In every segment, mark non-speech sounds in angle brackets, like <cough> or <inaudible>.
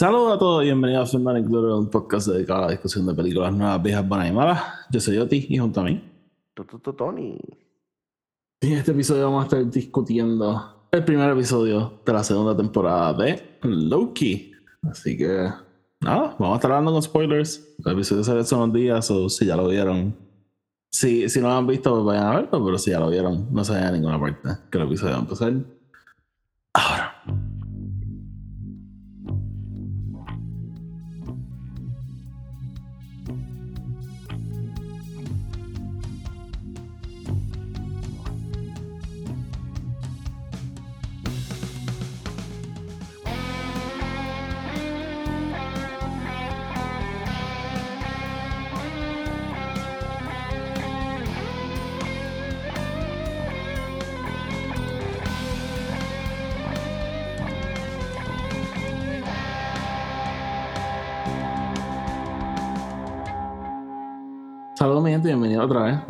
Saludos a todos y bienvenidos a Include, un podcast dedicado a la discusión de películas nuevas, viejas, buenas y malas. Yo soy Oti y junto a mí. Tony. Y en este episodio vamos a estar discutiendo el primer episodio de la segunda temporada de Loki. Así que, nada, vamos a estar hablando con spoilers. El episodio sale hace unos días, o si ya lo vieron. Si, si no lo han visto, pues vayan a verlo, pero si ya lo vieron, no se vayan a ninguna parte. Que el episodio va a empezar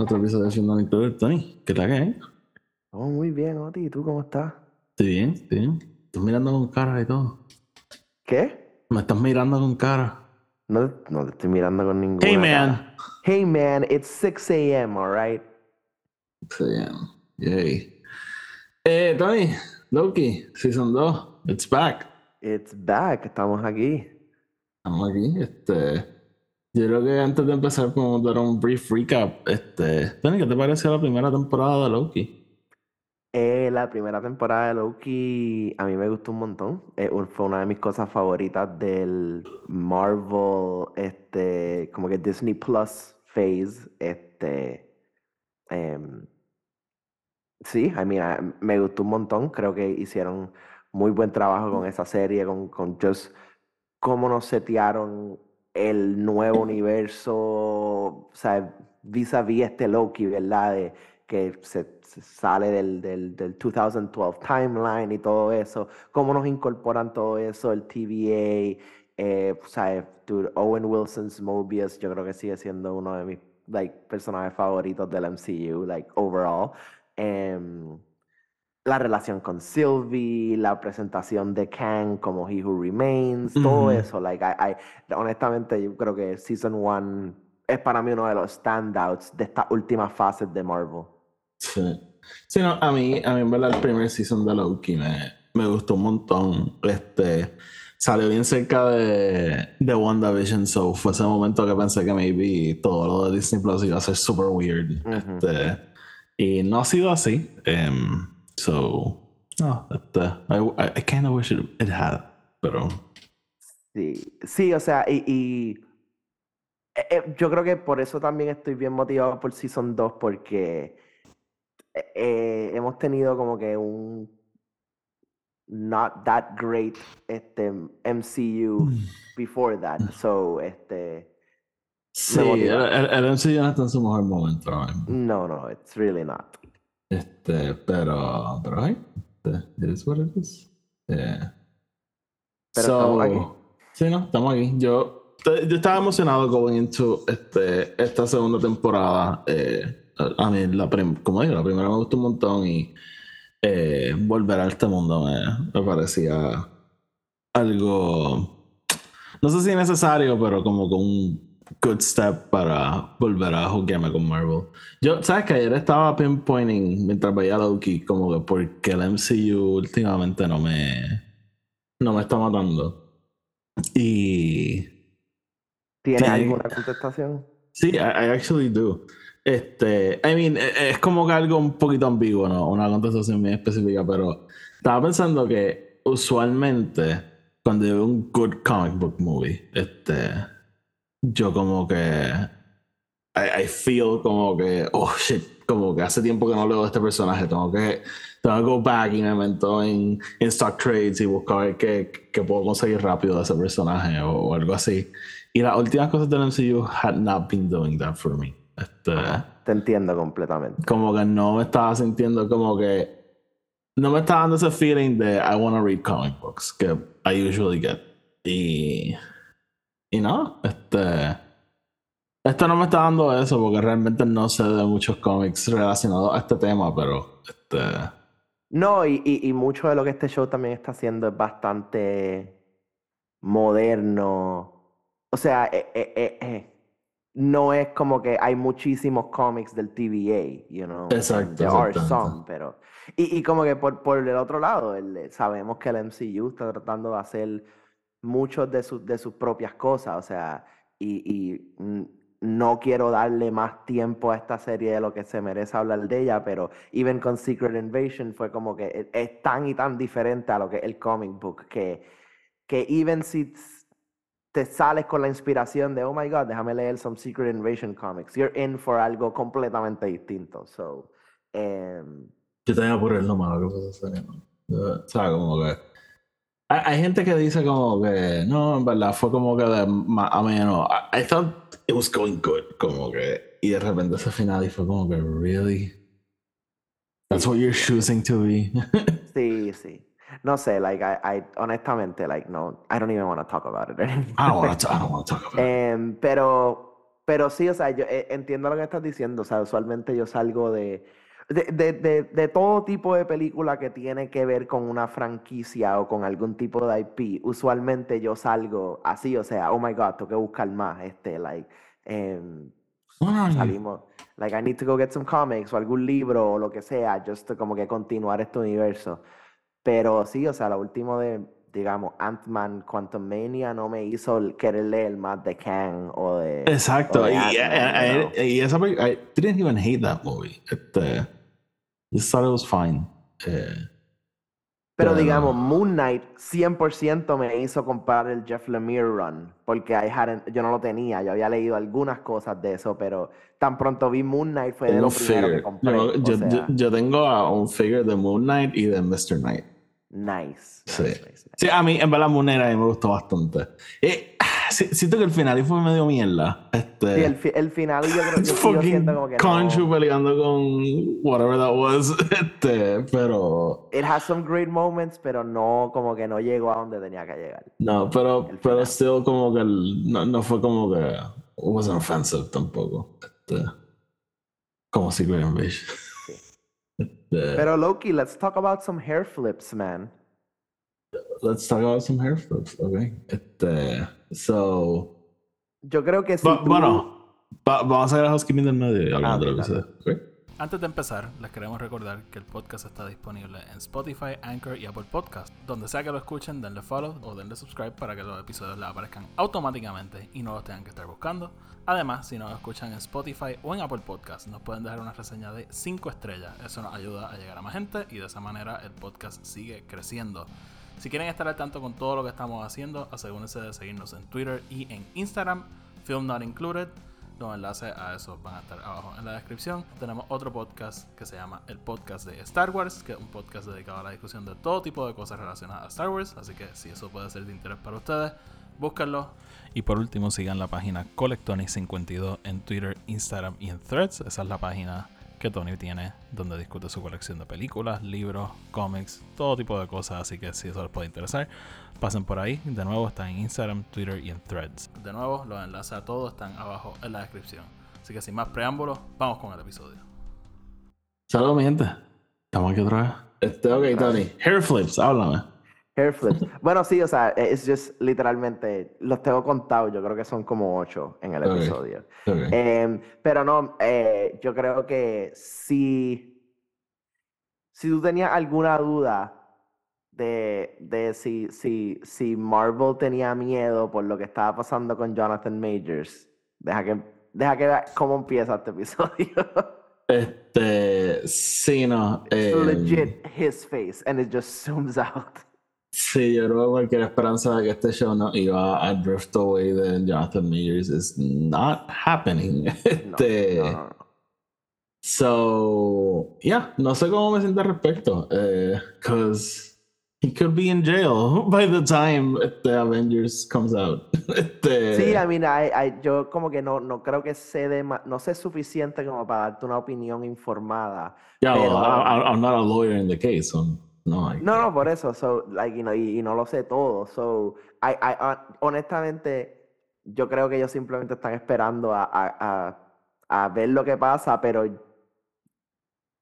otro episodio de Fernando Include. Tony, ¿qué tal que hay? Oh, muy bien, Oti. ¿Y tú cómo estás? Estoy bien, estoy bien. Estás mirando con cara y todo. ¿Qué? Me estás mirando con cara. No, no te estoy mirando con ninguna. Hey, man. cara. Hey, man, it's 6 a.m., alright? Sí, yay. Eh, Tony, Loki, Season 2, it's back. It's back. Estamos aquí. Estamos aquí, este... Yo creo que antes de empezar podemos dar un brief recap. Este, Tony, ¿qué te pareció la primera temporada de Loki? Eh, la primera temporada de Loki a mí me gustó un montón. Eh, fue una de mis cosas favoritas del Marvel, este, como que Disney Plus phase. Este, em, sí, mean, ah, me gustó un montón. Creo que hicieron muy buen trabajo con esa serie, con, con just cómo nos setearon el nuevo universo, o sea, vis a vis este Loki, ¿verdad? Que se, sale del, del, del 2012 timeline y todo eso, cómo nos incorporan todo eso, el TVA, eh, o sea, Owen Wilson's Mobius, yo creo que sigue siendo uno de mis personajes favoritos del MCU, like, overall. Em, la relación con Sylvie, la presentación de Kang como He Who Remains, todo Ujú. eso, like, I- I- honestamente yo creo que Season 1 es para mí uno de los standouts de estas últimas fases de Marvel. Sí. Sí, no, a mí, a mí en verdad el primer season de Loki me, me gustó un montón. Este, salió bien cerca de, de WandaVision, so fue ese momento que pensé que maybe todo lo de Disney Plus iba a ser super weird. Ujú. Este, y no ha sido así. Em, so, no, este, I, I, I kind of wish it, it had, pero... Sí, sí, o sea, y, y, eh, eh, yo creo que por eso también estoy bien motivado por Season 2, porque eh, eh, hemos tenido como que un not that great este, MCU before that. So, este, Sí, el, el, el MCU no está en su mejor momento no, no, it's really not. Este, pero, pero, este, it is what it is. Eh, Pero estamos aquí. Sí, no, estamos aquí. Yo, yo estaba emocionado going into este, esta segunda temporada. Eh, a mí, la como digo, la primera me gustó un montón y eh, volver a este mundo me, me parecía algo, no sé si necesario, pero como con un good step para volver a jugarme con Marvel. Yo, ¿sabes que Ayer estaba pinpointing mientras veía Loki, como que porque el MCU últimamente no me, no me está matando. Y ¿Tienes Sí. alguna contestación? sí, I, I actually do. Este, I mean, e- es como que algo un poquito ambiguo, ¿no? Una contestación bien específica, pero estaba pensando que usualmente cuando veo un good comic book movie, este, yo como que I, I feel como que, oh shit, como que hace tiempo que no leo de este personaje, tengo que, tengo que go back y me meto en, en stock trades y buscar ver qué, qué puedo conseguir rápido de ese personaje o, o algo así. Y las últimas cosas del MCU had not been doing that for me. Este, Te entiendo completamente. como que no me estaba sintiendo como que no me estaba dando ese feeling de I want to read comic books que I usually get y y no este esto no me está dando eso porque realmente no sé de muchos cómics relacionados a este tema pero este No, y, y, y mucho de lo que este show también está haciendo es bastante moderno. O sea, eh, eh, eh, no es como que hay muchísimos cómics del TVA, you know. Exacto. There are some, pero. Y, y como que por, por el otro lado, el, sabemos que el MCU está tratando de hacer muchos de, sus de sus propias cosas, o sea, y, y no quiero darle más tiempo a esta serie de lo que se merece hablar de ella, pero even con Secret Invasion fue como que es tan y tan diferente a lo que es el comic book que, que even si te sales con la inspiración de, oh my god, déjame leer some Secret Invasion comics, you're in for algo completamente distinto. So, um, Yo tenía por el malo que fue esa O sea, como que. Hay, gente que dice como que no, en verdad fue como que de más a menos. I, I thought it was going good, como que. Y de repente ese final y fue como que, really? That's what you're choosing to be. <laughs> sí, sí. No sé, like, I, I, honestamente, like, no, I don't even want to talk about it <laughs> anymore. I don't want to, I don't want to talk about it. Um, pero, pero sí, o sea, yo eh, entiendo lo que estás diciendo, o sea, usualmente yo salgo de, de, de, de, de, todo tipo de película que tiene que ver con una franquicia o con algún tipo de IP, usualmente yo salgo así, o sea, oh my god, tengo que buscar más, este, like, um, salimos, like, I need to go get some comics o algún libro o lo que sea, just como que continuar este universo. Pero sí, o sea, lo último de, digamos, Ant-Man Quantum Mania no me hizo querer leer más de Kang o de. Exacto. O de y, y, y, esa I didn't even hate that movie. Este, just thought it was fine. Eh, pero, pero, digamos, Moon Knight 100% me hizo comprar el Jeff Lemire run, porque I hadn't, yo no lo tenía, yo había leído algunas cosas de eso, pero tan pronto vi Moon Knight fue de lo primero que compré. Yo, yo, sea, yo, yo, tengo a un figure de Moon Knight y de Mr. Knight. Nice. Sí. Nice, nice, sí, a mí en verdad Moon Knight a mí me gustó bastante. Eh, <laughs> siento que el final fue medio mierda. Este, sí, el, fi el final yo creo <laughs> que yo siento como que Conchu no. peleando con whatever that was. <laughs> Este, pero. It has some great moments, pero no, como que no llegó a donde tenía que llegar. No, pero, pero still como que el, no, no, fue como que. Wasn't offensive tampoco. Este, como Secret Invasion. Pero Loki, let's talk about some hair flips, man. Let's talk about some hair flips, okay. Este, so. Yo creo que sí. Si tú... Bueno, va, vamos a ver a housekeeping del medio y ah, de lo que okay. Antes de empezar, les queremos recordar que el podcast está disponible en Spotify, Anchor y Apple Podcast. Donde sea que lo escuchen, denle follow o denle subscribe para que los episodios les aparezcan automáticamente y no los tengan que estar buscando. Además, si nos escuchan en Spotify o en Apple Podcast, nos pueden dejar una reseña de 5 estrellas. Eso nos ayuda a llegar a más gente y de esa manera el podcast sigue creciendo. Si quieren estar al tanto con todo lo que estamos haciendo, asegúrense de seguirnos en Twitter y en Instagram, Film Not Included. Los enlaces a eso van a estar abajo en la descripción. Tenemos otro podcast que se llama el podcast de Star Wars, que es un podcast dedicado a la discusión de todo tipo de cosas relacionadas a Star Wars. Así que si eso puede ser de interés para ustedes, búsquenlo. Y por último, sigan la página Colectonic52 en Twitter, Instagram y en Threads. Esa es la página que Tony tiene donde discute su colección de películas, libros, cómics, todo tipo de cosas. Así que si eso les puede interesar, pasen por ahí. De nuevo, están en Instagram, Twitter y en Threads. De nuevo, los enlaces a todos están abajo en la descripción. Así que sin más preámbulos, vamos con el episodio. Saludos, mi gente. Estamos aquí otra vez. Este, ok, Tony. Hair flips, háblame. Hair flips. bueno, sí, o sea, es just literalmente, los tengo contados, yo creo que son como ocho en el okay. episodio. Okay. Eh, pero no, eh, yo creo que si, si tú tenías alguna duda de, de si, si, si Marvel tenía miedo por lo que estaba pasando con Jonathan Majors. Deja que, deja que vea cómo empieza este episodio. este, sí, no. It's eh, legit his face and it just zooms out. Sí, yo creo que cualquier esperanza de que este show no iba a drift away de Jonathan Majors is not happening. <laughs> Este, no, no, no. So, yeah, no sé cómo me siento al respecto. Because. Eh, He could be in jail <laughs> by the time the Avengers comes out. <laughs> Este... Sí, I mean, I, I, yo como que no, no creo que sé de no sé suficiente como para darte una opinión informada. Yeah, pero... well, I, I'm not a lawyer in the case, so no. No, no, por eso, so, like, you know, y, y, no lo sé todo. So, I, I, honestamente, yo creo que ellos simplemente están esperando a, a, a, a ver lo que pasa, pero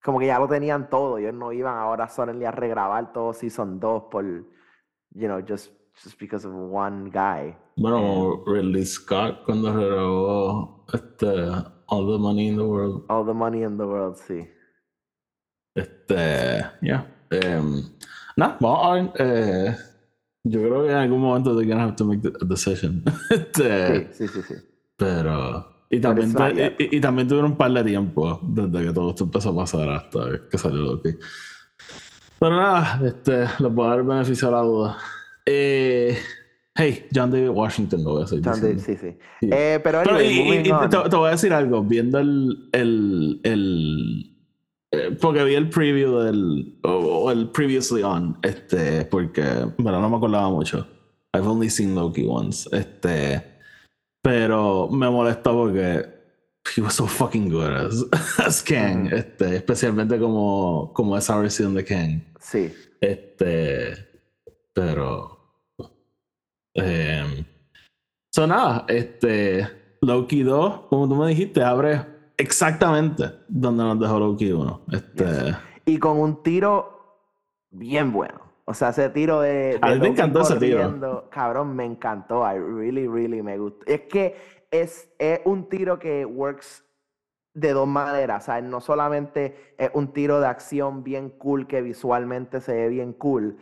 como que ya lo tenían todo. Ellos no iban ahora solo a regrabar todo Season 2 por, you know, just just because of one guy. Bueno, como Ridley Scott cuando grabó este, All the Money in the World. All the money in the world, sí. Este, ya. Em, nada, vamos a ver. eh, yo creo que en algún momento they're gonna have to make the a decision. <laughs> este, Sí, sí, sí, sí. Pero. Y también, yet. y, y también tuvieron un par de tiempo desde que todo esto empezó a pasar hasta que salió Loki. Pero nada, este, les voy a dar beneficio de la duda. Eh, hey, John David Washington lo voy a decir. John David, sí, sí. Sí. Eh, pero Pero, anyway, y- y- te, te voy a decir algo, viendo el, el, el eh, porque vi el preview del o, o el previously on, este, porque bueno, no me acordaba mucho. I've only seen Loki once, este, pero me molestó porque he was so fucking good as, <laughs> as Kang, este, especialmente como como esa versión de Kang. Sí. Este, pero. Eh, so nada, este. Loki 2, como tú me dijiste, abre exactamente donde nos dejó Loki 1. Este. Y con un tiro bien bueno. O sea, ese tiro de. de A mí me encantó ese tiro. Cabrón, me encantó. I really, really me gustó. Es que es, es un tiro que works de dos maneras. O sea, no solamente es un tiro de acción bien cool, que visualmente se ve bien cool,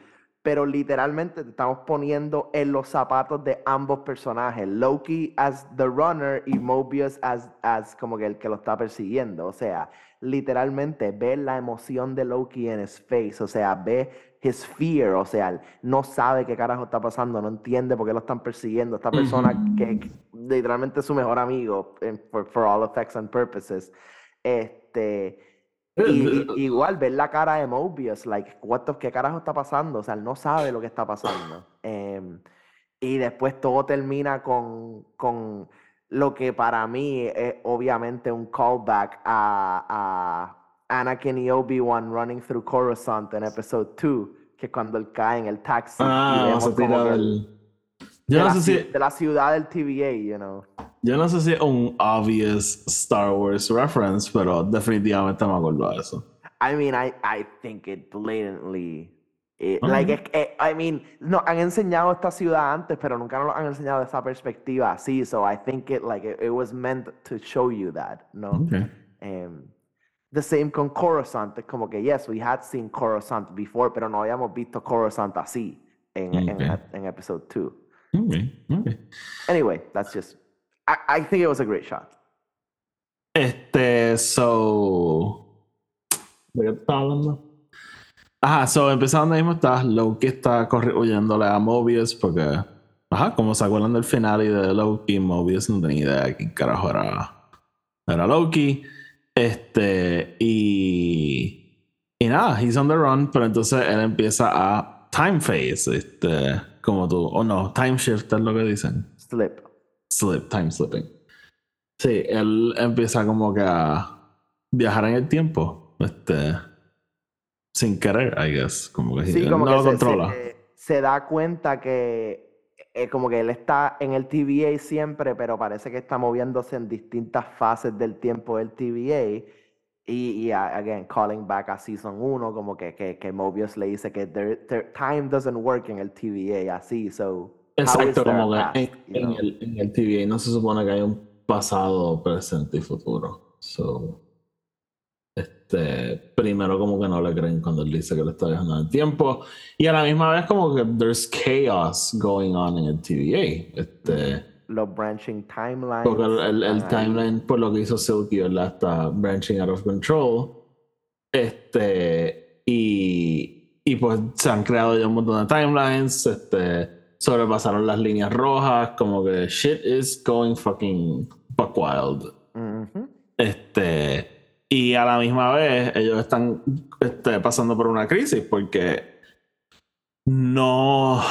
pero literalmente te estamos poniendo en los zapatos de ambos personajes. Loki as the runner y Mobius as, as como que el que lo está persiguiendo. O sea, literalmente ve la emoción de Loki en his face. O sea, ve his fear. O sea, no sabe qué carajo está pasando, no entiende por qué lo están persiguiendo. Esta persona que, que literalmente es su mejor amigo, en- for, for all effects and purposes. Este. Y, y- <laughs> igual ver la cara de Mobius, like, what the- ¿qué carajo está pasando? O sea, él no sabe lo que está pasando. Em, y después todo termina con, con lo que para mí es obviamente un callback a, a Anakin y Obi-Wan running through Coruscant en episode 2, que es cuando él cae en el taxi. y Ah, vemos vamos a tirar el- de, Yo no la, sé si. de la ciudad del TVA, you know. Yo no sé si es un obvious Star Wars reference, pero definitivamente me acuerdo de eso. I mean, I, I think it blatantly. it- like, I mean, no han enseñado esta ciudad antes, pero nunca nos lo han enseñado de esa perspectiva así. So I think it like it, was meant to show you that, no? Okay. Um, the same con Coruscant, es como que yes, we had seen Coruscant before, pero no habíamos visto Coruscant así en, en episode 2. Okay. Okay. Anyway, that's just. I, I think it was a great shot. Este, so. ¿De qué estaba hablando? Ajá, so empezando donde mismo está. Loki está corri- huyéndole a Mobius porque. Ajá, como se acuerdan del final y de Loki, Mobius no tenía idea de quién carajo era, era Loki. Este, y. Y nada, he's on the run, pero entonces él empieza a time phase, este, como tú, o no, time shift es lo que dicen Slip. Slip, time slipping. Sí, él empieza como que a viajar en el tiempo, este, sin querer, I guess, como que Sí, él como no que lo se, controla. se- se da cuenta que eh, como que él está en el TVA siempre, pero parece que está moviéndose en distintas fases del tiempo del TVA. Y, again, calling back a Season 1, como que, que, que Mobius le dice que there- time doesn't work en el TVA así, so... Exacto, como que en, you en el, en el TVA no se supone que hay un pasado, presente y futuro. So, este, primero como que no le creen cuando él dice que le está viajando el tiempo. Y a la misma vez como que there's chaos going on en el TVA. Este, Los branching timelines. Porque el, el- el timeline, por lo que hizo Silky, ¿verdad? Está branching out of control. Este. Y. Y pues se han creado ya un montón de timelines. Este. Sobrepasaron las líneas rojas. Como que shit is going fucking buck wild. Ujú. Este. Y a la misma vez, ellos están este, pasando por una crisis porque no.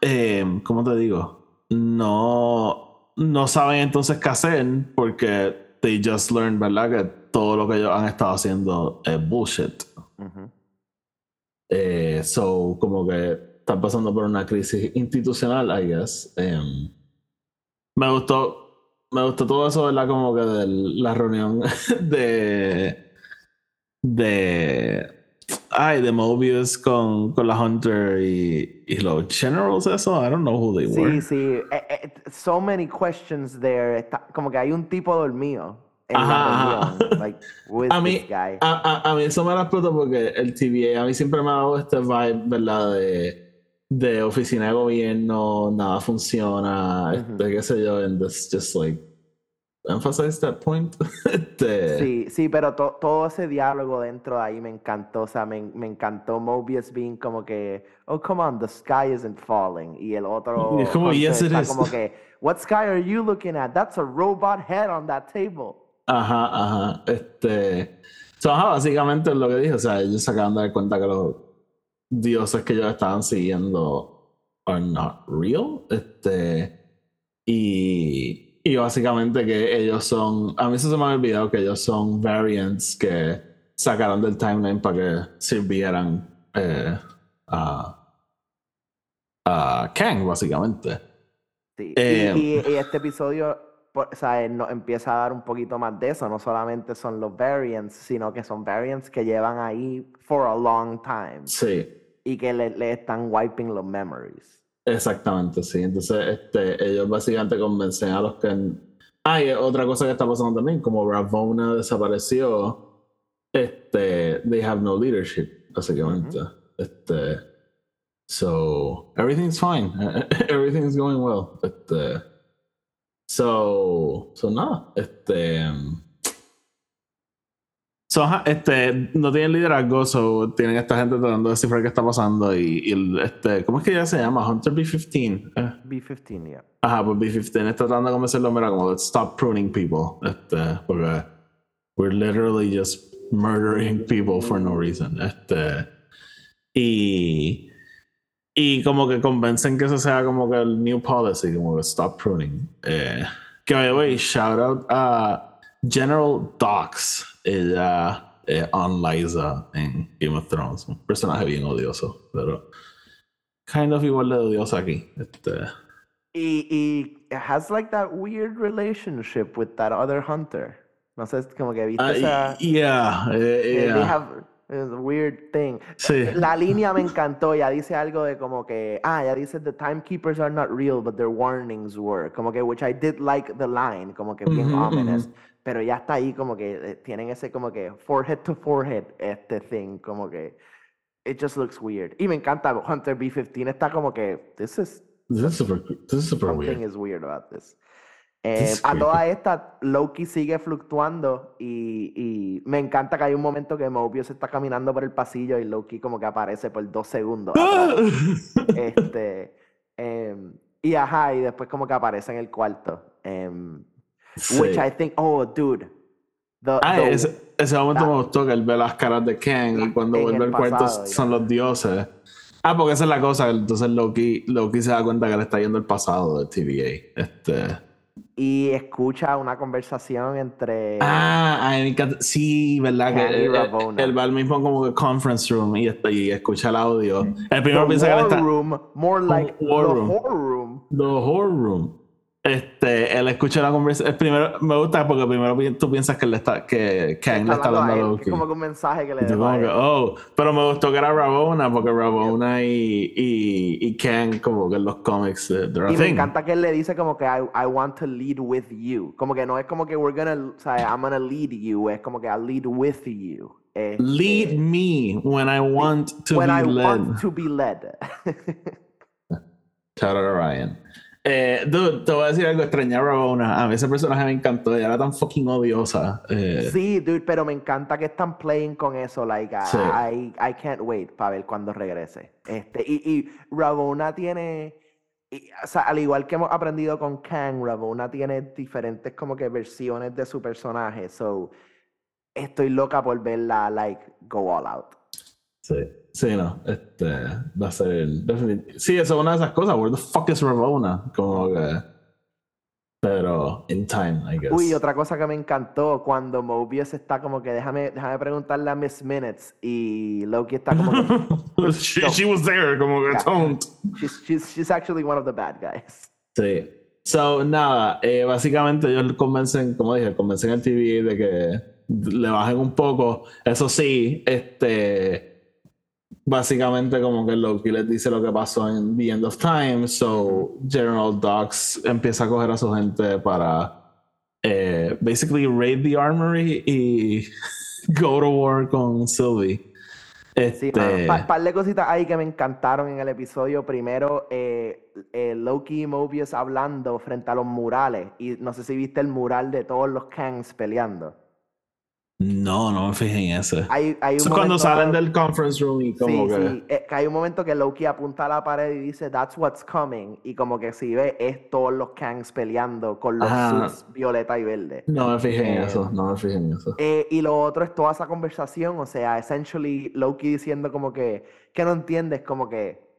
eh, ¿Cómo te digo? No. No saben entonces qué hacer porque they just learned, ¿verdad? Que todo lo que ellos han estado haciendo es bullshit. Ujú. Eh, so, como que están pasando por una crisis institucional, I guess. Em, me gustó. Me gustó todo eso, ¿verdad? Como que de la reunión <laughs> de. De. ay, de Mobius con, con la Hunter y, y los Generals, eso, I don't know who they were. Sí, sí. Eh, eh, so many questions there. Está, como que hay un tipo dormido. Ajá, ajá. Like, with <laughs> A mí, this guy. a, a, a mí eso me la explotó porque el TVA a mí siempre me ha dado este vibe, ¿verdad? De, de oficina de gobierno, nada funciona, Ujú. este, qué sé yo, and this just like emphasize that point. <laughs> Este, Sí, sí, pero to- todo ese diálogo dentro de ahí me encantó. O sea, me, me encantó Mobius being como que, oh, come on, the sky isn't falling. Y el otro <laughs> es como, "Yes, it is." como que, what sky are you looking at? That's a robot head on that table. Ajá, ajá. Este. So, ajá, básicamente es lo que dije. O sea, ellos se acaban de dar cuenta que los dioses que ellos estaban siguiendo are not real. Este. Y. Y básicamente que ellos son. A mí se me ha olvidado que ellos son variants que sacaron del timeline para que sirvieran eh, a. a Kang, básicamente. Sí. Eh, y, y- y este episodio por- o sea, nos empieza a dar un poquito más de eso. No solamente son los variants, sino que son variants que llevan ahí for a long time Sí. Y que le, le están wiping los memories. Exactamente, sí. Entonces, este, ellos básicamente convencen a los que. Ah, y otra cosa que está pasando también, como Ravona desapareció, este, they have no leadership, básicamente. Este, so, everything's fine. <laughs> Everything's going well. Este, so, so nada, este. So, ajá, este, no tienen liderazgo, so tienen esta gente tratando de descifrar qué está pasando y, y el, este, ¿cómo es que ya se llama? Hunter B-15. Eh, B-15, yeah. Ajá, pues B-15 está tratando de convencerlo, mira, como let's stop pruning people, este, porque we're literally just murdering people for no reason, este, y y como que convencen que eso sea como que el new policy, como que stop pruning. Eh, que by the way, shout out a General Docs, ella eh, on Liza en Game of Thrones, un personaje bien odioso, pero kind of igual de odioso aquí. Este, Y, y has like that weird relationship with that other hunter. No sé, como que viste ah, esa... yeah, eh, They have a weird thing. Sí. La línea me encantó. Ya dice algo de como que, ah, ya dice the timekeepers are not real, but their warnings were. Como que, which I did like the line, como que bien Ujú, ominous. Pero ya está ahí como que eh, tienen ese como que forehead to forehead este thing, como que it just looks weird. Y me encanta Hunter B15 está como que this is This is super, this is super something weird. is weird about this. Eh, is a toda esta, Loki sigue fluctuando y, y me encanta que hay un momento que Mobius está caminando por el pasillo y Loki como que aparece por dos segundos. atrás. <laughs> este, em, y ajá, y después como que aparece en el cuarto. em, Sí. Which I think, oh, dude. The, Ah, the- ese, ese momento me gustó que él ve las caras de Kang y cuando vuelve el al cuarto son los dioses. Ah, porque esa es la cosa. Entonces Loki, Loki se da cuenta que le está yendo el pasado de TVA. Este. y escucha una conversación entre... Ah. Sí, ¿verdad? Que él, él va al mismo como que conference room y, está- y escucha el audio. El the primero piensa que él está. room, more like the horror room. The horror room. Este, él escucha la conversación. Primero, me gusta porque primero tú piensas que, le está, que Kang le está hablando a él, Loki. que como que un mensaje que le Y tú dejó a como que, él. oh, pero me gustó que era Ravona, porque Ravona y, y, y Kang, como que en los cómics, eh, a Y me encanta que él le dice como que I, I want to lead with you. Como que no es como que we're gonna, o sea, I'm gonna lead you. Es como que I lead with you. Este, Lead me when I want to when be I led. want to be led. <laughs> Shout out Ryan. Eh, dude, te voy a decir algo, extrañé a Ravona. A mí ese personaje me encantó, ella era tan fucking odiosa. Eh, sí, dude, pero me encanta que están playing con eso. Like, I, Sí. I, I can't wait para ver cuando regrese. Este, y, y Ravona tiene. y, o sea, al igual que hemos aprendido con Kang, Ravona tiene diferentes como que versiones de su personaje. So, estoy loca por verla, like, go all out. Sí, sí, no. Este, va a ser. Sí, eso es una de esas cosas. Where the fuck is Ravona? Como que. Pero, in time, I guess. Uy, otra cosa que me encantó cuando Mobius está como que déjame, déjame preguntarle a Miss Minutes y Loki está como que <laughs> she, she was there, como que Yeah. don't. she's, she's, she's actually one of the bad guys. Sí. So, nada, eh, básicamente ellos convencen, como dije, convencen al TV de que le bajen un poco. Eso sí, este básicamente como que Loki les dice lo que pasó en The End of Time, so General Docs empieza a coger a su gente para eh, basically raid the armory y <laughs> go to war con Sylvie. Sí, Este, un par de cositas ahí que me encantaron en el episodio. Primero, eh, eh, Loki y Mobius hablando frente a los murales. Y no sé si viste el mural de todos los Kangs peleando. No, no me fijé en ese. Hay, hay un Eso cuando salen del conference room y como Sí, que... sí. eh, que hay un momento que Loki apunta a la pared y dice, That's what's coming. Y como que si ve, es todos los Kangs peleando con los Ajá. suits violeta y verde. No me fijé en Eh, eso, no me fijé en eso. Eh, y lo otro es toda esa conversación, o sea, essentially Loki diciendo como que, que no entiendes, como que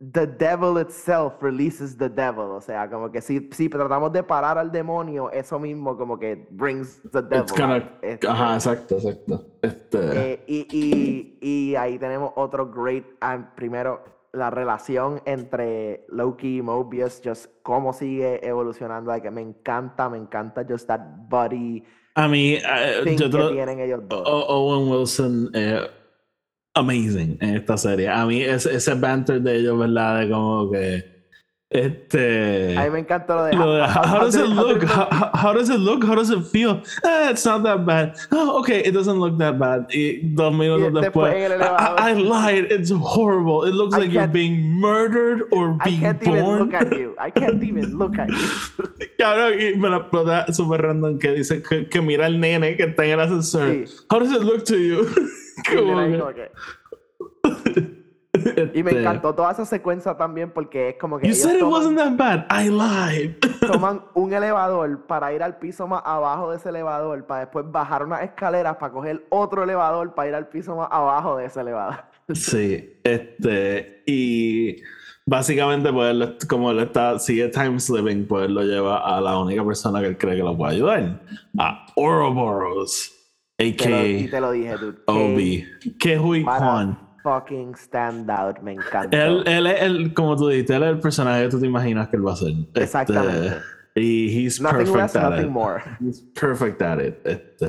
the devil itself releases the devil, o sea, como que si, si tratamos de parar al demonio, eso mismo como que brings the devil. Out. Este, Ajá, exacto, exacto. Este, eh, y, y, y ahí tenemos otro great, ah, primero, la relación entre Loki y Mobius, just cómo sigue evolucionando, like, me encanta, me encanta just that buddy a mí, thing yo que tienen ellos dos. Owen Wilson, eh, amazing en esta serie. A mí ese, ese banter de ellos, ¿verdad? De como que. Este. A mí me encanta lo de. lo de, how, how does it look? How, how- does it look? How does it feel? Eh, it's not that bad. Oh, okay, it doesn't look that bad. Y dos minutos después después, el I. I- I lied. It's horrible. It looks I like you're can't- being murdered or I being can't even born. look at you. I can't even look at you. <laughs> Cabrón, y me la explota súper random que dice que, que mira al nene que está en el ascensor. Sí. How does it look to you? <laughs> Y <laughs> Como mira ahí que- como que- <laughs> Y me este, encantó toda esa secuencia también porque es como que You ellos said it toman, wasn't that bad. I lied. <laughs> toman un elevador para ir al piso más abajo de ese elevador, para después bajar unas escaleras para coger otro elevador para ir al piso más abajo de ese elevador. sí, este, y básicamente, pues, él, como él está, sigue time slipping, pues él lo lleva a la única persona que él cree que lo puede ayudar, a Ouroboros, Lo- y te lo dije, dude. Obi, Kehui Para Kwan. fucking stand out, me encanta. Él, él es el, como tú dijiste, él es el personaje que tú te imaginas que él va a ser. Este, Exactamente. y he's Nothing perfect less, at nothing it. more. He's perfect at it. Este,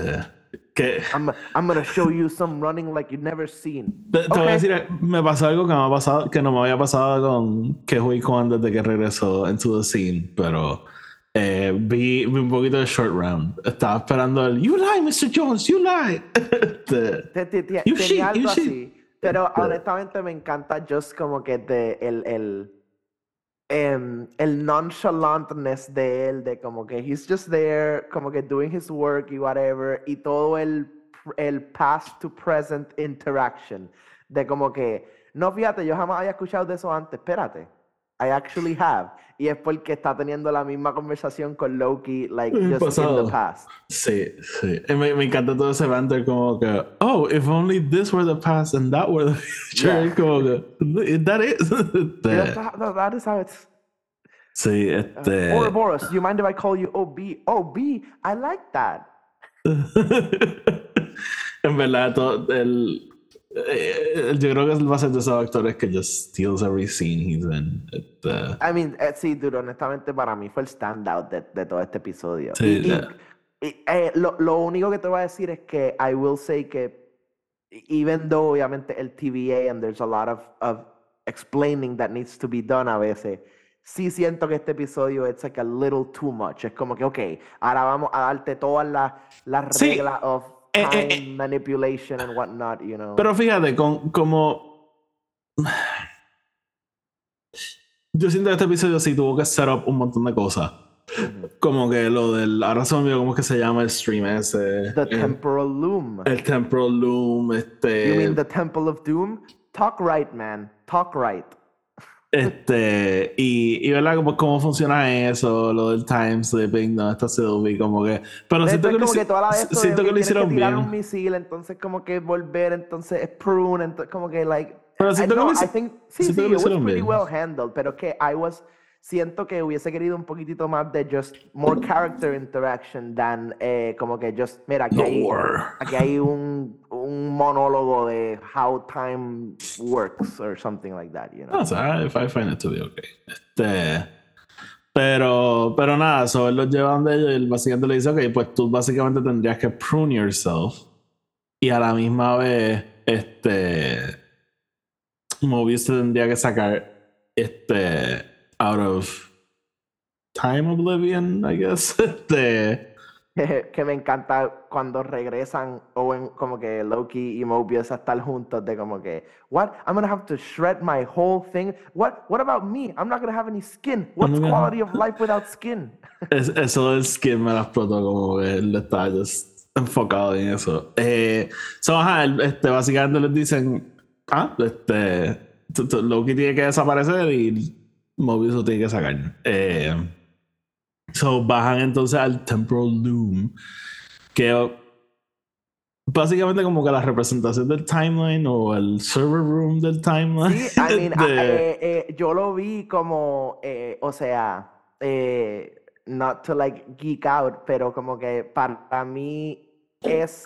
que, I'm, I'm gonna show you some running like you've never seen. te, te voy a decir, me pasó algo que, me ha pasado, que no me había pasado con Kehui Kwan desde que regresó into the scene, pero eh, vi, vi un poquito de short round. Estaba esperando el You lie, Mr. Jones, you lie. <laughs> Este, Te- te- te- You tenía shit, algo you shit. así. Pero honestamente me encanta just como que de el, el, em, el nonchalantness de él, de como que he's just there, como que doing his work y whatever, y todo el, el past to present interaction, de como que, no fíjate, yo jamás había escuchado de eso antes, espérate, I actually have, y es porque está teniendo la misma conversación con Loki, like just in pasado. the past. Sí, sí. Y Me, me encanta todo ese banter como que, oh, if only this were the past and that were the future. Yeah. Como que, that is. <laughs> That- that- that is how it's sí, este. Uh, Ouroboros, do you mind if I call you OB? OB, I like that. <laughs> en verdad, todo el, yo creo que él va a ser de esos actores que just steals every scene he's in. Este, I mean, eh, sí, dude, honestamente para mí fue el standout de, de todo este episodio. Sí, Y- y- ya. y, eh, lo, lo único que te voy a decir es que I will say que even though obviamente el TVA and there's a lot of, of explaining that needs to be done a veces, sí siento que este episodio it's like a little too much. Es como que, ok, ahora vamos a darte todas las las Sí. reglas of Eh, time eh, eh. manipulation and whatnot, you know. Pero fíjate, con, como. Yo siento que este episodio sí tuvo que set up un montón de cosas. Como que lo del. Ahora se me cómo es que se llama el stream ese. The el, Temporal Loom. el Temporal Loom, este. You mean the Temple of Doom? Talk right, man. Talk right. Este. Y, y verdad, como cómo funciona eso, lo del time slipping, no está Sylvie, como que. Pero siento que, lo, como que toda la siento que lo hicieron tirar bien. un misil, entonces como que volver, entonces es prune, entonces como que like Pero I, siento que no, lo I sí, sí, que lo it was hicieron pretty bien. well handled, pero que I was siento que hubiese querido un poquitito más de just more character interaction than eh, como que just mira aquí hay, aquí hay un, un monólogo de how time works or something like that, you know. No, o sea, I find it to be okay. Este. Pero, pero nada, so él los lleva donde ellos y él básicamente le dice, ok, pues tú básicamente tendrías que prune yourself y a la misma vez este Mobius tendría que sacar este out of time oblivion, I guess. <laughs> Este que me encanta cuando regresan Owen como que Loki y Mobius a estar juntos de como que what I'm gonna have to shred my whole thing. What what about me I'm not gonna have any skin. What's gonna- quality of life without skin <laughs> Es- eso del skin me la explotó como que él está just enfocado en eso. Eh, so, ajá, este, básicamente les dicen, ah, este, Loki tiene que desaparecer y Mobius lo tiene que sacar. Eh, so, bajan entonces al Temporal Loom, que básicamente como que la representación del timeline o el server room del timeline. Sí, I mean, <laughs> ah, de- eh, eh, yo lo vi como, eh, o sea, not to like geek out, pero como que para mí es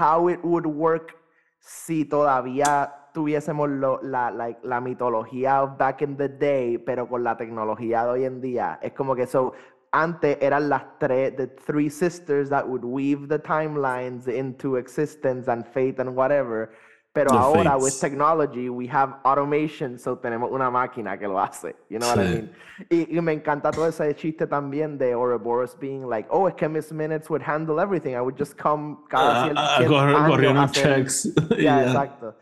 how it would work si todavía tuviésemos lo- la, like, la mitología of back in the day, pero con la tecnología de hoy en día. Es como que so, antes eran las tres, the three sisters that would weave the timelines into existence and fate and whatever. Pero The ahora, fates. with technology, we have automation, so tenemos una máquina que lo hace. You know what I Sí. mean? Y, y me encanta todo ese chiste también de Ouroboros being like, oh, es que Miss Minutes would handle everything. I would just come cada unos hacer- checks. y Ya, ya. exacto.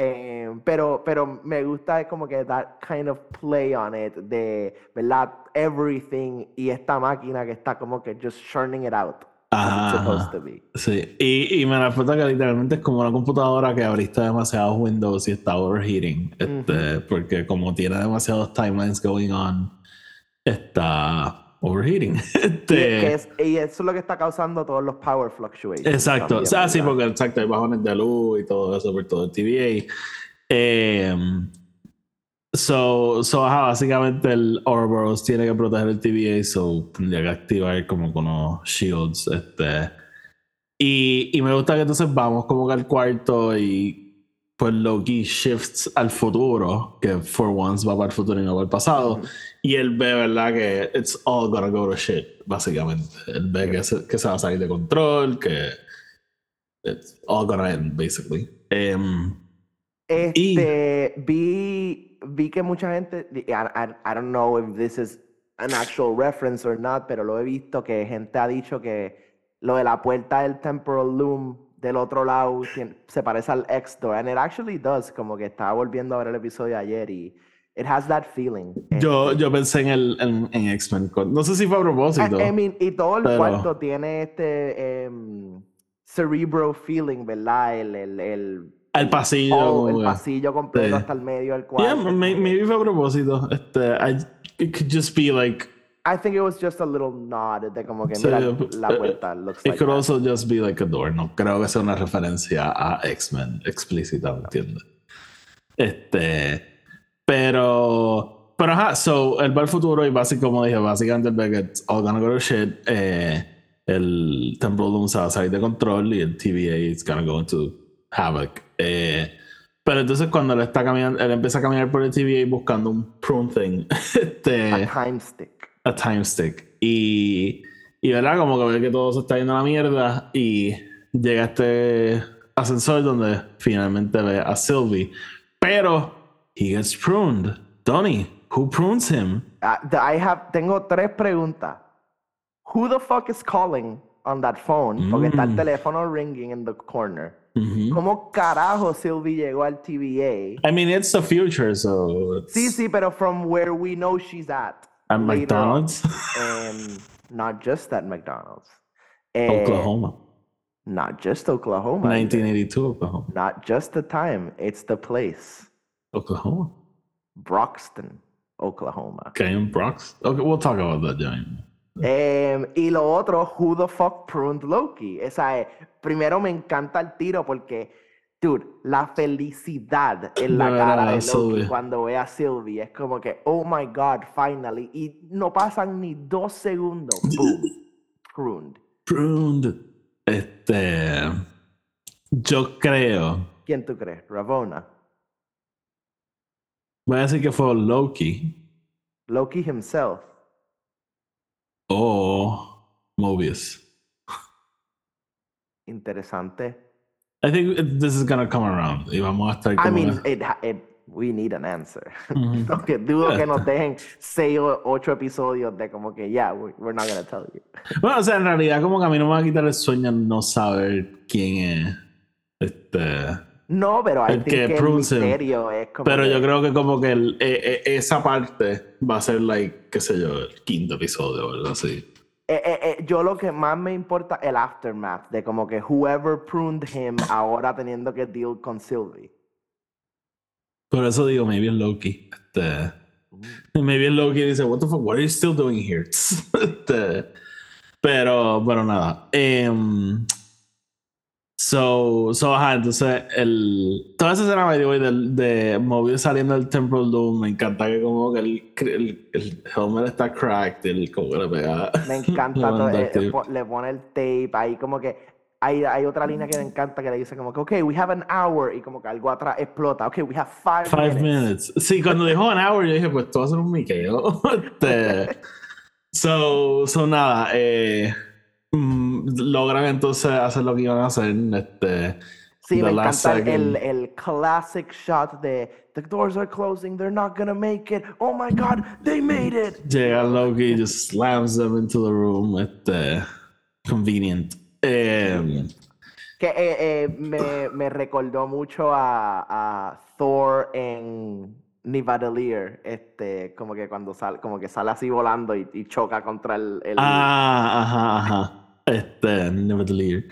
Eh, pero, pero me gusta como que that kind of play on it de, ¿verdad? Everything y esta máquina que está como que just churning it out. it's Ajá, supposed ajá. to be. Sí, y, y me la explota que literalmente es como una computadora que abriste demasiados Windows y está overheating. Este, Porque como tiene demasiados timelines going on, está overheating. <laughs> Y, Este, es- y eso es lo que está causando todos los power fluctuations. exacto. también, o sea, sí, porque exacto, hay bajones de luz y todo eso por todo el TVA. Em, so, so, ajá, básicamente el Ouroboros tiene que proteger el TVA, so tendría que activar como con unos shields. Este. Y, y me gusta que entonces vamos como que al cuarto y pues Loki shifts al futuro, que for once va para el futuro y no para el pasado. Y él ve, ¿verdad? Que it's all gonna go to shit, básicamente. Él ve que se, que se va a salir de control, que it's all gonna end, basically. Em, Este, vi, vi que mucha gente, I, I, I don't know if this is an actual reference or not, pero lo he visto que gente ha dicho que lo de la puerta del temporal loom del otro lado se parece al X-Door, and it actually does, como que estaba volviendo a ver el episodio ayer y it has that feeling. yo, yo pensé en, el, en, en X-Men. con- No sé si fue a propósito. I, I mean, y todo el Pero- cuarto tiene este em, cerebro feeling, ¿verdad? El, el, el, el pasillo. como el pasillo completo sí. hasta el medio del Yeah, cuarto. que- maybe fue a propósito. Este, I, it could just be like. I think it was just a little nod de como que Sí, mira eh, la puerta looks It like could that. also just be like a door. No creo que sea una referencia a X-Men explícita, ¿me entiendes? Este. Pero. Pero ajá, so va al futuro y básicamente, como dije, básicamente el Beckett's all gonna go to shit. Eh, el Temporal Doom se va a salir de control y el TVA is gonna go into havoc. Eh, pero entonces cuando él está caminando, él empieza a caminar por el TVA buscando un prune thing. <laughs> este, a time stick. A time stick. Y, y verdad, como que ve que todo se está yendo a la mierda y llega este ascensor donde finalmente ve a Sylvie. Pero he gets pruned. Donnie, who prunes him? Ah, I have tengo tres preguntas. Who the fuck is calling on that phone? Porque está el Mm. teléfono ringing in the corner. Mhm. ¿Cómo carajo Sylvie llegó al TVA? I mean, it's the future, so it's Sí, sí, pero from where we know she's at. At. McDonald's, And not just at McDonald's. Eh, Oklahoma, Not just Oklahoma. 1982, Oklahoma, Not just the time, it's the place. Oklahoma. Broxton, Oklahoma. Okay, in Bronx. Okay, we'll talk about that, Johnny. Em, y lo otro, who the fuck pruned Loki? Esa es, primero me encanta el tiro porque, dude, la felicidad en la cara de Loki cuando ve a Sylvie es como que, oh my god, finally. Y no pasan ni dos segundos. <laughs> Boom. Pruned. Pruned. Este. Yo creo. ¿Quién tú crees? Ravona. Voy a decir que fue Loki Loki himself. o Mobius. Interesante. I think it- this is gonna come around. Y vamos a estar I mean, it, it, we need an answer. Ujú. <laughs> Porque dudo que nos dejen seis o ocho episodios de como que, yeah, we- we're not gonna tell you. <laughs> Bueno, o sea, en realidad, como que a mí no me va a quitar el sueño no saber quién es. Este. No, pero think que que el misterio es como Pero que- yo creo que como que el- eh, eh, esa parte va a ser, like, qué sé yo, el quinto episodio o algo así. Eh, eh, eh, yo lo que más me importa el aftermath de como que whoever pruned him ahora teniendo que deal con Sylvie. Por eso digo, maybe Loki. Este, maybe Loki dice, what the fuck, what are you still doing here? <laughs> Este, pero, pero nada. Em, so, so, ajá, entonces, el, toda esa escena by the way, del, de Mobius saliendo del Temple Doom, me encanta que como que el, el, el helmet está cracked, el como que le pega. Me <laughs> encanta, todo, eh, le pone el tape ahí como que hay, hay otra línea que me encanta que le dice como que, ok, we have an hour y como que algo atrás explota, ok, we have five, Five minutes. minutes. Sí, cuando dijo an hour, yo dije, pues tú vas a ser un Miqueo. <laughs> Este, <laughs> so, so nada, eh, logran entonces hacer lo que iban a hacer. Este, Sí, me encanta el, el classic shot de the doors are closing, they're not gonna make it, oh my god, they made it. Llega Loki, just slams them into the room. Este, convenient. Eh, Que eh, eh, me, me recordó mucho a, a Thor en Nivadelir, este, como que cuando sale, como que sale así volando y, y choca contra el, el- ah, ajá, ajá. Este, never delete.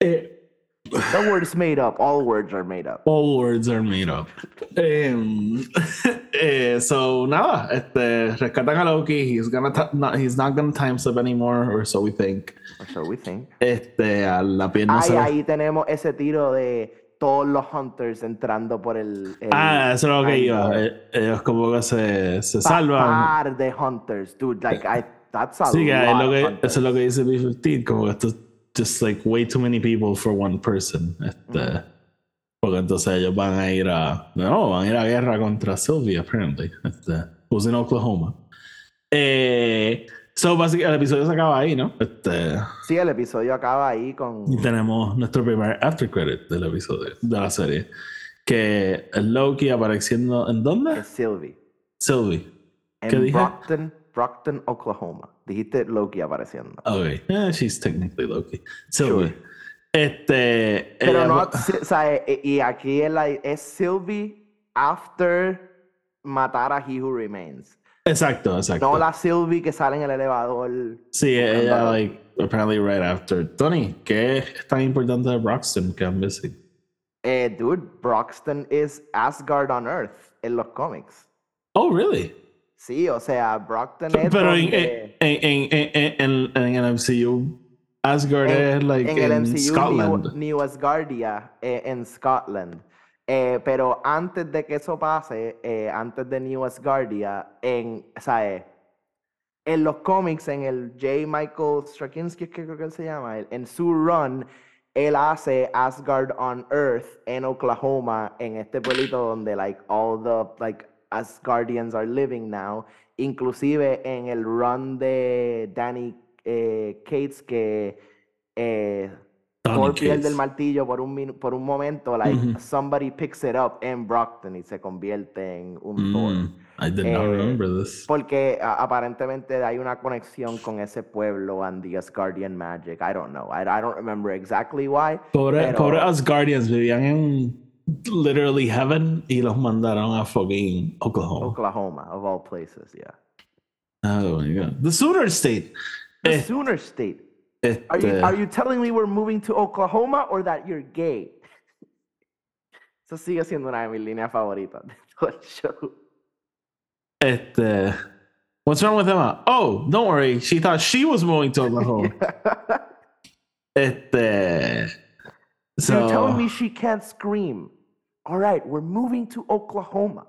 Eh, The word's made up, all words are made up. All words are made up. Em, <laughs> eh, so nada, este, rescatan a Loki. He's gonna not, he's not gonna time slip anymore, or so we think. Or so we think. Este, a la pierna Ahí, se- ahí tenemos ese tiro de todos los hunters entrando por el. el Ah, eso es lo que iba. Eh, Ellos como que se, se salvan. Par de hunters, dude. Like, I, that's a Sí, que lot lo que, eso es lo que dice B15, como que esto es just like way too many people for one person. Este, Porque entonces ellos van a ir a. No, van a ir a guerra contra Sylvie, apparently. Este, who's in Oklahoma. Eh, so, básicamente, el episodio se acaba ahí, ¿no? Este, Sí, el episodio acaba ahí con. y tenemos nuestro primer after credit del episodio, de la serie. Que es Loki apareciendo. ¿En dónde? es Sylvie. Sylvie. ¿Qué En dije? Brockton, Brockton, Oklahoma. Dijiste Loki apareciendo. Ok. Eh, she's technically Loki. Sylvie. Sure. Este. Pero ella- no, o sea, eh, y aquí es, la- es Sylvie after matar a He Who Remains. Exacto, exacto. No la Sylvie que sale en el elevador. Sí, ella, like, apparently right after. Tony, ¿qué es tan importante de Broxton que I'm missing? Eh, dude, Broxton is Asgard on Earth en los cómics. Oh, really? Sí, o sea, Brockton es Pero en, donde- en, en, en, en, en el MCU, Asgard es like en el in MCU Scotland. New, New Asgardia eh, en Scotland. Eh, pero antes de que eso pase, eh, antes de New Asgardia, en, eh, en los cómics, en el J. Michael Straczynski, que creo que él se llama, en su run, él hace Asgard on Earth en Oklahoma, en este pueblito donde like all the like Asgardians are living now. Inclusive en el run de Danny Cates que eh, Thor pierde el martillo por un, por un momento, like Ujú. somebody picks it up en Brockton y se convierte en un Thor. Mm, I did not Eh, remember this. Porque a- aparentemente hay una conexión con ese pueblo and the Asgardian magic. I don't know. I, I don't remember exactly why. Pobre, pero- pobre Asgardians vivían en literally heaven y los mandaron a fucking Oklahoma. Oklahoma, of all places, yeah. Oh my god. The Sooner State. The Eh, Sooner State. Are you, are you telling me we're moving to Oklahoma or that you're gay? <laughs> Eso sigue siendo una de mis líneas favoritas de todo el show. este, what's wrong with Emma? Oh, don't worry. She thought she was moving to Oklahoma. <laughs> Este. <laughs> So, You're telling me she can't scream. All right, we're moving to Oklahoma.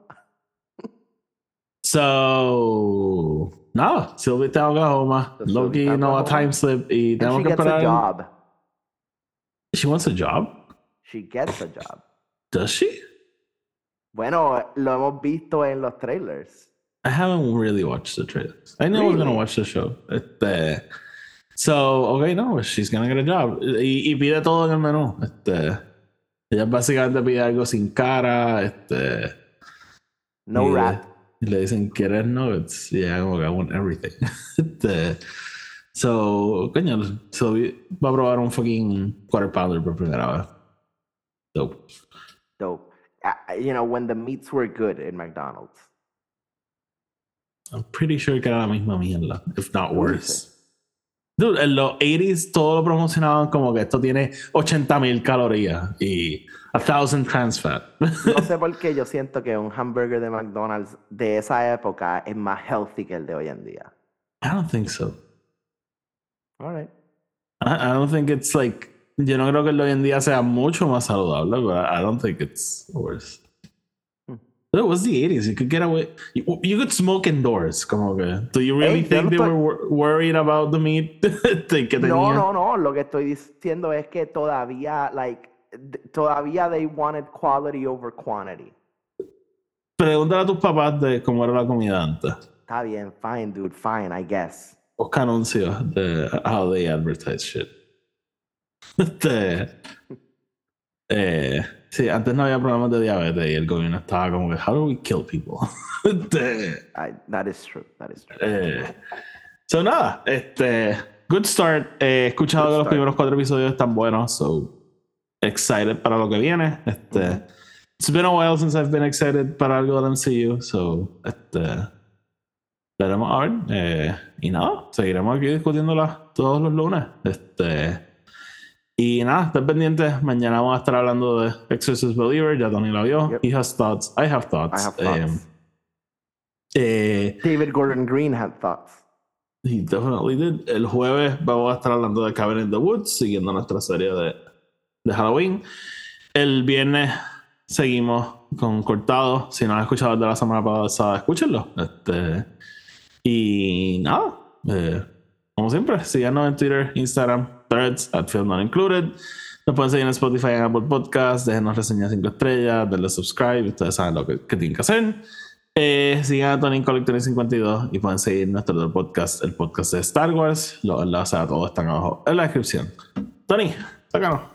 so está en Oklahoma. So Loki está en no a time slip y And tenemos she que gets a esperar. job. She wants a job. She gets a job. Does she? Bueno, lo hemos visto en los trailers. I haven't really watched the trailers. I know I was gonna watch the show. Este, So, okay, no, she's gonna get a job. Y, y pide todo en el menú. Este, ella básicamente pide algo sin cara, este. No y- rat. Y le dicen, ¿quieres nuggets? Y ella como que I want everything. <laughs> Este, so, coño, so, va a probar un fucking quarter pounder por primera vez. Dope. Dope. Uh, you know, when the meats were good in McDonald's. I'm pretty sure que era la misma mierda, if not ¿Tú worse. Dude, en los 80s todo lo promocionaban como que esto tiene 80.000 calorías y a thousand trans fat. No sé <laughs> por qué yo siento que un hamburger de McDonald's de esa época es más healthy que el de hoy en día. I don't think so. All right. I, I don't think it's like. Yo no creo que el de hoy en día sea mucho más saludable, but I don't think it's worse. Hmm. It was the 80s. You could get away. You, you could smoke indoors. Como que. Do you really Hey, think they estoy- were wor- worried about the meat <laughs> que No, no, no. Lo que estoy diciendo es que todavía, like, todavía they wanted quality over quantity. Pregúntale a tus papás de cómo era la comida antes. Está bien, fine, dude, fine, I guess. Busca anuncios de how they advertise shit. Este. Eh, sí, antes no había problemas de diabetes y el gobierno estaba como que, how do we kill people? <laughs> Este. I, that is true, that is true. Eh, so nada, este, good start. Eh, he escuchado Good que los primeros cuatro episodios están buenos, so excited para lo que viene. Este, it's been a while since I've been excited para algo del MCU, so este, veremos a ver. Eh, y nada, seguiremos aquí discutiéndola todos los lunes. Este, y nada, estén pendientes. Mañana vamos a estar hablando de Exorcist Believer. Ya Tony la vio. Yep. He has thoughts. I have thoughts. I have thoughts. Um, eh, David Gordon Green had thoughts. He definitely did. El jueves vamos a estar hablando de Cabin in the Woods, siguiendo nuestra serie de, de Halloween. El viernes seguimos con Cortado. Si no han escuchado el de la semana pasada, escúchenlo. Este, y nada, eh, como siempre, síganos en Twitter, Instagram, Threads, at Film Not Included. Nos pueden seguir en Spotify en Apple Podcast. Déjenos reseñas 5 estrellas, denle subscribe. Ustedes saben lo que, que tienen que hacer. Eh, sigan a Tony Collector 52 y pueden seguir nuestro otro podcast, el podcast de Star Wars. Los enlaces a todos están abajo en la descripción. Tony, sácanos.